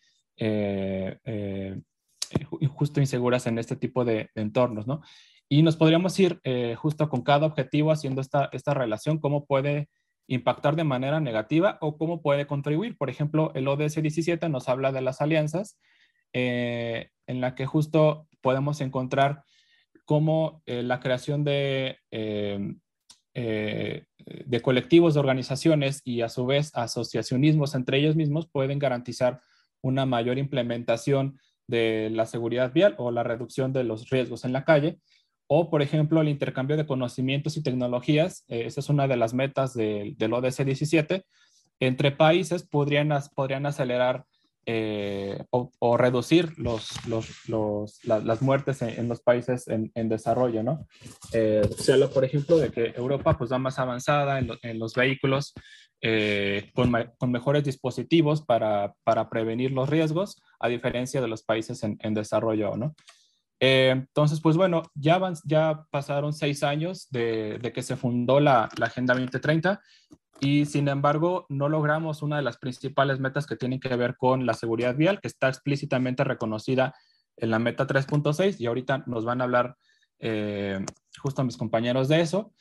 justo inseguras en este tipo de, entornos, ¿no? Y nos podríamos ir justo con cada objetivo haciendo esta, esta relación, cómo puede impactar de manera negativa o cómo puede contribuir. Por ejemplo, el ODS 17 nos habla de las alianzas eh, en la que justo podemos encontrar cómo eh, la creación de, eh, de colectivos, de organizaciones y a su vez asociacionismos entre ellos mismos pueden garantizar una mayor implementación de la seguridad vial o la reducción de los riesgos en la calle. O, por ejemplo, el intercambio de conocimientos y tecnologías. esa es una de las metas del ODS 17. Entre países podrían, podrían acelerar eh, o, reducir los, las muertes en, los países en, desarrollo, ¿no? Eh, por ejemplo, de que Europa pues va más avanzada en, los vehículos eh, con, mejores dispositivos para, prevenir los riesgos, a diferencia de los países en, desarrollo, ¿no? Eh, entonces, pues bueno, ya, ya pasaron seis años de, de que se fundó la, la Agenda 2030 y sin embargo no logramos una de las principales metas que tienen que ver con la seguridad vial, que está explícitamente reconocida en la meta 3.6 y ahorita nos van a hablar eh, justo mis compañeros de eso.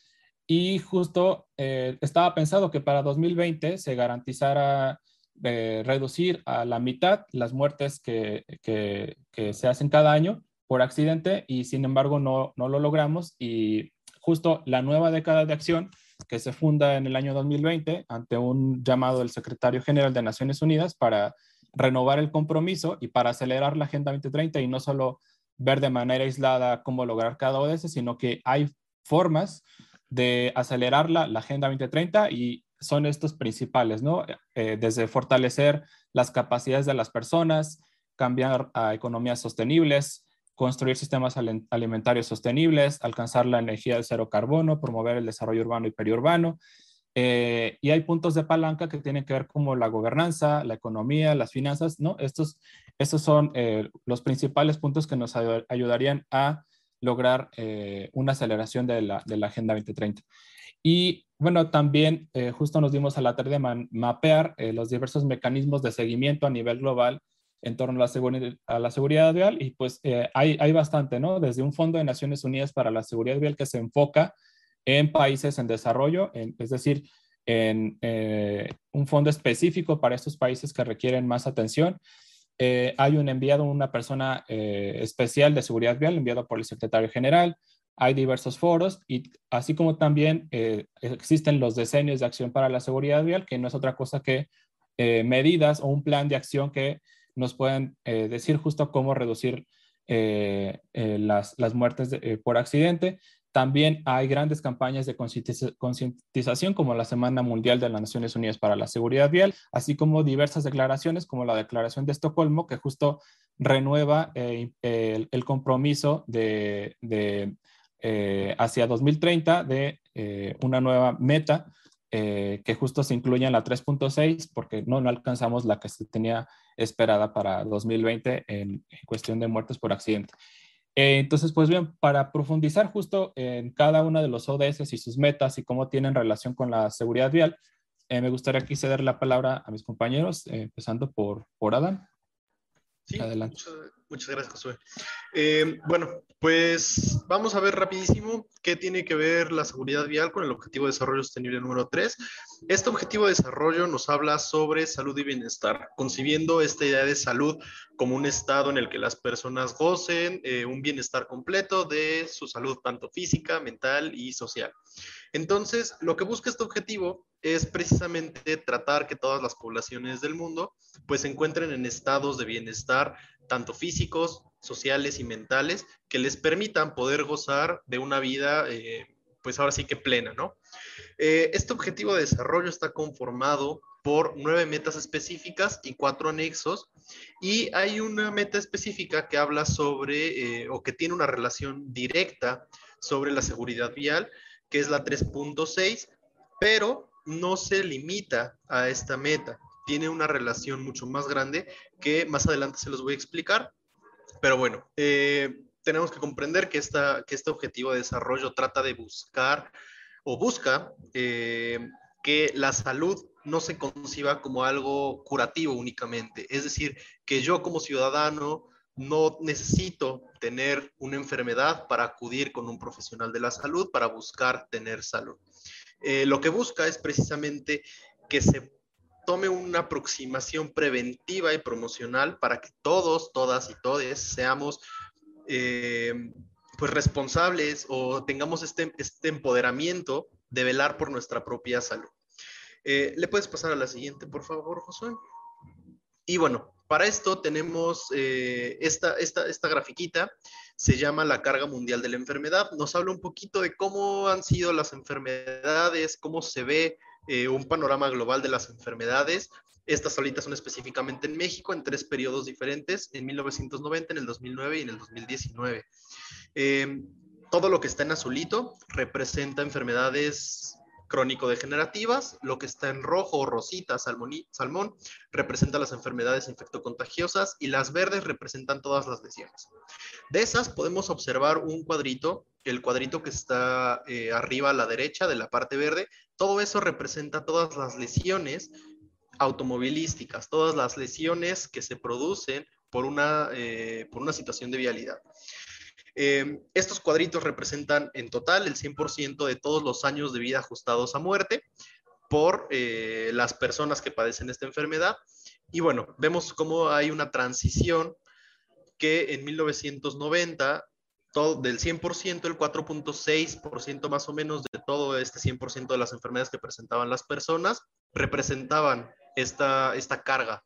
y justo eh, estaba pensado que para 2020 se garantizara eh, reducir a la mitad las muertes que, que, que, se hacen cada año por accidente y sin embargo no, no lo logramos y justo la nueva década de acción que se funda en el año 2020 ante un llamado del secretario general de Naciones Unidas para renovar el compromiso y para acelerar la Agenda 2030 y no solo ver de manera aislada cómo lograr cada ODS, sino que hay formas de acelerar la, Agenda 2030 y son estos principales, ¿no? Eh, desde fortalecer las capacidades de las personas, cambiar a economías sostenibles, construir sistemas alimentarios sostenibles, alcanzar la energía de cero carbono, promover el desarrollo urbano y periurbano. Eh, y hay puntos de palanca que tienen que ver como la gobernanza, la economía, las finanzas, ¿no? Estos, estos son eh, los principales puntos que nos ayudarían a lograr eh, una aceleración de la, de la, Agenda 2030. Y bueno, también justo nos dimos a la tarea de mapear los diversos mecanismos de seguimiento a nivel global en torno a la, a la seguridad vial y pues eh, hay, hay bastante, ¿no? Desde un Fondo de Naciones Unidas para la Seguridad Vial que se enfoca en países en desarrollo, es decir, en eh, un fondo específico para estos países que requieren más atención. Eh, hay un enviado, una persona especial de seguridad vial enviado por el secretario general. Hay diversos foros y así como también existen los decenios de acción para la seguridad vial, que no es otra cosa que medidas o un plan de acción que nos pueden eh, decir justo cómo reducir eh, eh, las, muertes por accidente. También hay grandes campañas de concientización como la Semana Mundial de las Naciones Unidas para la Seguridad Vial, así como diversas declaraciones como la Declaración de Estocolmo, que justo renueva el, compromiso de hacia 2030 de una nueva meta eh, que justo se incluya en la 3.6 porque no, no alcanzamos la que se tenía esperada para 2020 en, cuestión de muertes por accidente. Eh, entonces, pues bien, para profundizar justo en cada uno de los ODS y sus metas y cómo tienen relación con la seguridad vial, eh, me gustaría aquí ceder la palabra a mis compañeros, empezando por, por Adam. Sí, Adelante. Muchas gracias, Josué. Eh, bueno, pues vamos a ver rapidísimo qué tiene que ver la seguridad vial con el objetivo de desarrollo sostenible número 3. Este objetivo de desarrollo nos habla sobre salud y bienestar, concibiendo esta idea de salud como un estado en el que las personas gocen eh, un bienestar completo de su salud, tanto física, mental y social. Entonces, lo que busca este objetivo es precisamente tratar que todas las poblaciones del mundo pues se encuentren en estados de bienestar tanto físicos, sociales y mentales, que les permitan poder gozar de una vida, eh, pues ahora sí que plena, ¿no? Eh, este objetivo de desarrollo está conformado por nueve metas específicas y cuatro anexos, y hay una meta específica que habla sobre, eh, o que tiene una relación directa sobre la seguridad vial, que es la 3.6, pero no se limita a esta meta tiene una relación mucho más grande que más adelante se los voy a explicar. Pero bueno, eh, tenemos que comprender que, esta, que este objetivo de desarrollo trata de buscar o busca eh, que la salud no se conciba como algo curativo únicamente. Es decir, que yo como ciudadano no necesito tener una enfermedad para acudir con un profesional de la salud para buscar tener salud. Eh, lo que busca es precisamente que se tome una aproximación preventiva y promocional para que todos, todas y todes seamos eh, pues responsables o tengamos este, este, empoderamiento de velar por nuestra propia salud. Eh, ¿Le puedes pasar a la siguiente, por favor, Josué? Y bueno, para esto tenemos eh, esta, esta, esta grafiquita, se llama la carga mundial de la enfermedad. Nos habla un poquito de cómo han sido las enfermedades, cómo se ve eh, un panorama global de las enfermedades. Estas solitas son específicamente en México en tres periodos diferentes, en 1990, en el 2009 y en el 2019. Eh, todo lo que está en azulito representa enfermedades crónico-degenerativas, lo que está en rojo o rosita, salmón, representa las enfermedades infectocontagiosas y las verdes representan todas las lesiones. De esas podemos observar un cuadrito, el cuadrito que está eh, arriba a la derecha de la parte verde, todo eso representa todas las lesiones automovilísticas, todas las lesiones que se producen por una, eh, por una situación de vialidad. Eh, estos cuadritos representan en total el 100% de todos los años de vida ajustados a muerte por eh, las personas que padecen esta enfermedad. Y bueno, vemos cómo hay una transición que en 1990 del 100%, el 4.6% más o menos de todo este 100% de las enfermedades que presentaban las personas representaban esta, esta carga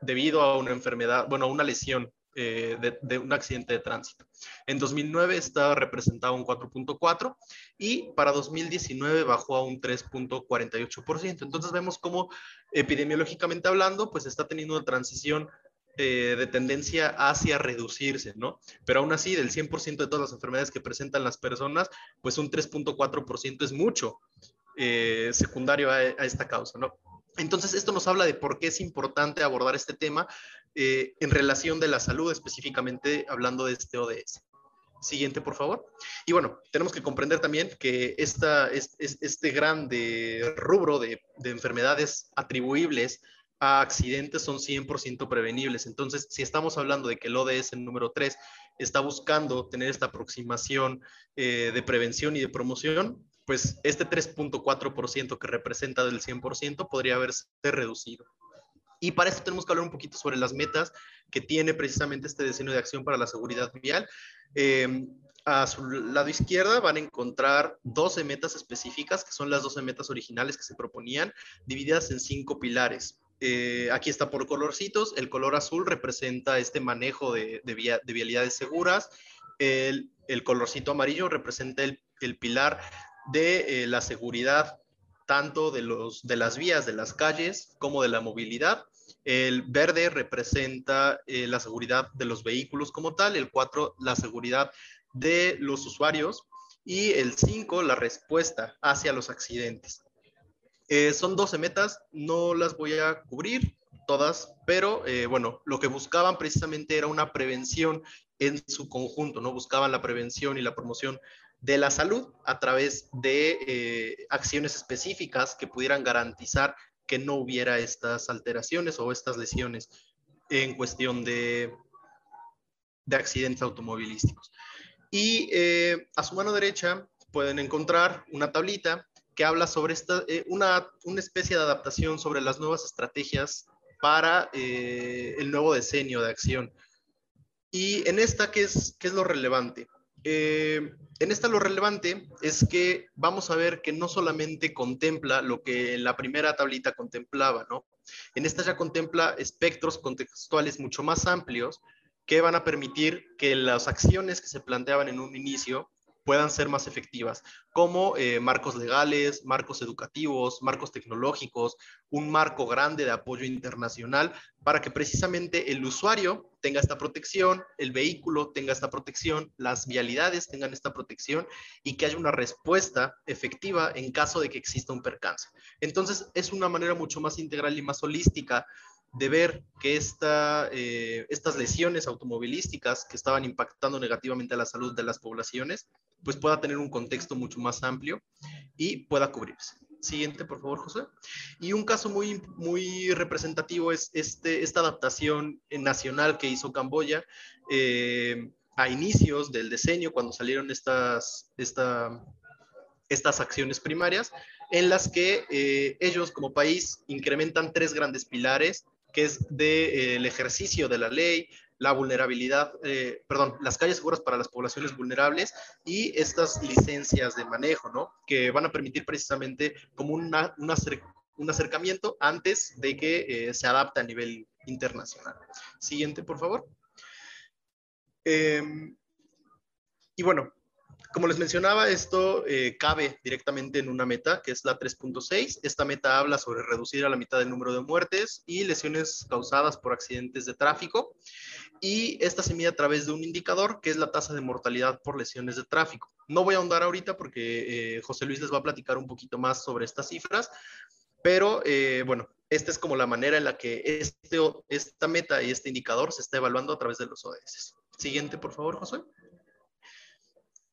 debido a una enfermedad, bueno, a una lesión eh, de, un accidente de tránsito. En 2009 estaba representado un 4.4 y para 2019 bajó a un 3.48%. Entonces vemos cómo epidemiológicamente hablando, pues está teniendo una transición eh, de tendencia hacia reducirse, ¿no? Pero aún así, del 100% de todas las enfermedades que presentan las personas, pues un 3.4% es mucho eh, secundario a, esta causa, ¿no? Entonces, esto nos habla de por qué es importante abordar este tema eh, en relación de la salud, específicamente hablando de este ODS. Siguiente, por favor. Y bueno, tenemos que comprender también que esta, este, este grande rubro de, de enfermedades atribuibles a accidentes son 100% prevenibles. Entonces, si estamos hablando de que el ODS número 3 está buscando tener esta aproximación eh, de prevención y de promoción, pues este 3.4% que representa del 100% podría haberse reducido. Y para esto tenemos que hablar un poquito sobre las metas que tiene precisamente este diseño de acción para la seguridad vial. Eh, a su lado izquierda van a encontrar 12 metas específicas, que son las 12 metas originales que se proponían, divididas en cinco pilares. Eh, aquí está por colorcitos. El color azul representa este manejo de, vialidades seguras. El, colorcito amarillo representa el, pilar de eh, la seguridad tanto de, de las vías, de las calles, como de la movilidad. El verde representa eh, la seguridad de los vehículos como tal. El 4, la seguridad de los usuarios. Y el 5, la respuesta hacia los accidentes. Eh, son 12 metas, no las voy a cubrir todas, pero eh, bueno, lo que buscaban precisamente era una prevención en su conjunto, ¿no? Buscaban la prevención y la promoción de la salud a través de eh, acciones específicas que pudieran garantizar que no hubiera estas alteraciones o estas lesiones en cuestión de, de accidentes automovilísticos. Y a su mano derecha pueden encontrar una tablita que habla sobre esta, eh, una, una, especie de adaptación sobre las nuevas estrategias para eh, el nuevo diseño de acción. Y en esta, ¿qué es, qué es lo relevante? Eh, en esta lo relevante es que vamos a ver que no solamente contempla lo que en la primera tablita contemplaba, ¿no? En esta ya contempla espectros contextuales mucho más amplios que van a permitir que las acciones que se planteaban en un inicio puedan ser más efectivas, como eh, marcos legales, marcos educativos, marcos tecnológicos, un marco grande de apoyo internacional para que precisamente el usuario tenga esta protección, el vehículo tenga esta protección, las vialidades tengan esta protección y que haya una respuesta efectiva en caso de que exista un percance. Entonces, es una manera mucho más integral y más holística de ver que esta, eh, estas lesiones automovilísticas que estaban impactando negativamente a la salud de las poblaciones pues pueda tener un contexto mucho más amplio y pueda cubrirse. Siguiente, por favor, José. Y un caso muy, muy representativo es este, esta adaptación nacional que hizo Camboya eh, a inicios del diseño, cuando salieron estas, esta, estas acciones primarias, en las que eh, ellos como país incrementan tres grandes pilares, que es del de, eh, ejercicio de la ley, la vulnerabilidad, eh, perdón, las calles seguras para las poblaciones vulnerables y estas licencias de manejo, ¿no? Que van a permitir precisamente como una, un acercamiento antes de que eh, se adapte a nivel internacional. Siguiente, por favor. Em, y bueno, como les mencionaba, esto eh, cabe directamente en una meta, que es la 3.6. Esta meta habla sobre reducir a la mitad el número de muertes y lesiones causadas por accidentes de tráfico. Y esta se mide a través de un indicador, que es la tasa de mortalidad por lesiones de tráfico. No voy a ahondar ahorita porque eh, José Luis les va a platicar un poquito más sobre estas cifras, pero eh, bueno, esta es como la manera en la que este, esta meta y este indicador se está evaluando a través de los ODS. Siguiente, por favor, José.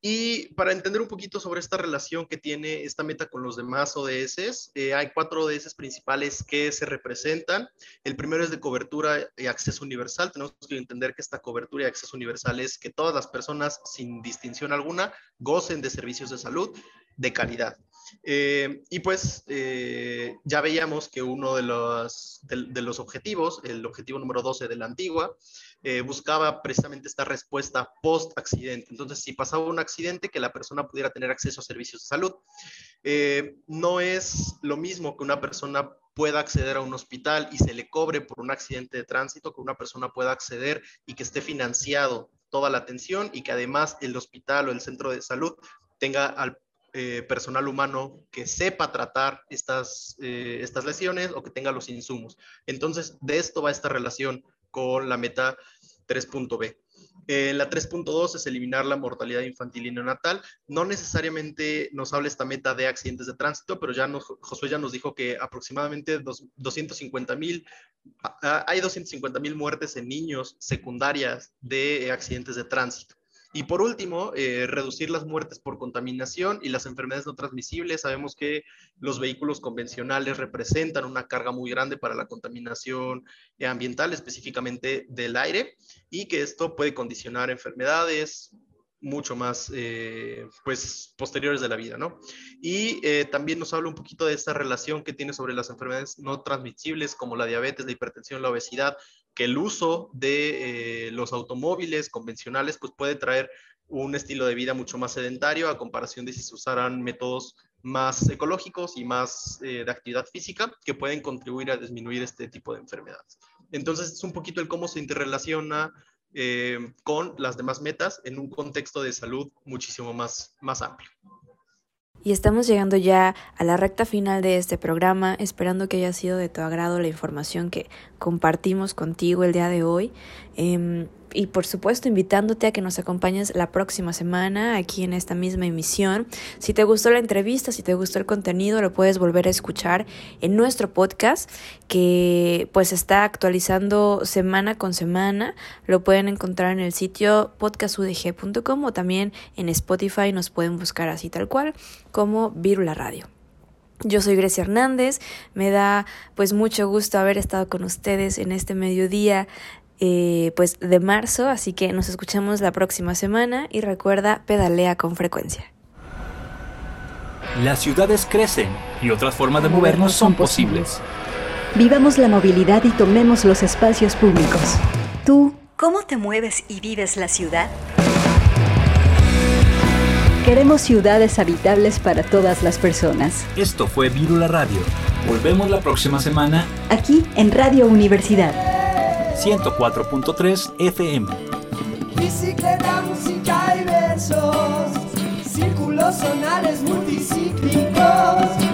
Y para entender un poquito sobre esta relación que tiene esta meta con los demás ODS, eh, hay cuatro ODS principales que se representan. El primero es de cobertura y acceso universal. Tenemos que entender que esta cobertura y acceso universal es que todas las personas, sin distinción alguna, gocen de servicios de salud de calidad. Eh, y pues eh, ya veíamos que uno de los, de, los, objetivos, el objetivo número 12 de la antigua, eh, buscaba precisamente esta respuesta post-accidente. Entonces, si pasaba un accidente, que la persona pudiera tener acceso a servicios de salud. no es lo mismo que una persona pueda acceder a un hospital y se le cobre por un accidente de tránsito, que una persona pueda acceder y que esté financiado toda la atención y que además el hospital o el centro de salud tenga al eh, personal humano que sepa tratar estas, eh, estas lesiones o que tenga los insumos. Entonces, de esto va esta relación con la meta 3.b. Eh, la 3.2 es eliminar la mortalidad infantil y neonatal. No necesariamente nos habla esta meta de accidentes de tránsito, pero ya nos, Josué ya nos dijo que aproximadamente 250 mil, hay 250 mil muertes en niños secundarias de accidentes de tránsito. Y por último, eh, reducir las muertes por contaminación y las enfermedades no transmisibles. Sabemos que los vehículos convencionales representan una carga muy grande para la contaminación ambiental, específicamente del aire, y que esto puede condicionar enfermedades, mucho más, eh, pues, posteriores de la vida, ¿no? Y eh, también nos habla un poquito de esta relación que tiene sobre las enfermedades no transmisibles como la diabetes, la hipertensión, la obesidad, que el uso de eh, los automóviles convencionales, pues, puede traer un estilo de vida mucho más sedentario a comparación de si se usaran métodos más ecológicos y más de actividad física que pueden contribuir a disminuir este tipo de enfermedades. Entonces, es un poquito el cómo se interrelaciona eh, con las demás metas en un contexto de salud muchísimo más, más amplio. Y estamos llegando ya a la recta final de este programa, esperando que haya sido de tu agrado la información que compartimos contigo el día de hoy. Em, y por supuesto invitándote a que nos acompañes la próxima semana aquí en esta misma emisión. Si te gustó la entrevista, si te gustó el contenido, lo puedes volver a escuchar en nuestro podcast que pues está actualizando semana con semana. Lo pueden encontrar en el sitio podcastudg.com o también en Spotify nos pueden buscar así tal cual como Virula Radio. Yo soy Grecia Hernández, me da pues mucho gusto haber estado con ustedes en este mediodía eh, pues de marzo, así que nos escuchamos la próxima semana y recuerda, pedalea con frecuencia. Las ciudades crecen y otras formas de movernos son posibles. Vivamos la movilidad y tomemos los espacios públicos. ¿Tú cómo te mueves y vives la ciudad? Queremos ciudades habitables para todas las personas. Esto fue Virula Radio. Volvemos la próxima semana. Aquí en Radio Universidad. 104.3 FM. Bicicleta, música y besos, círculos sonales multicíclicos.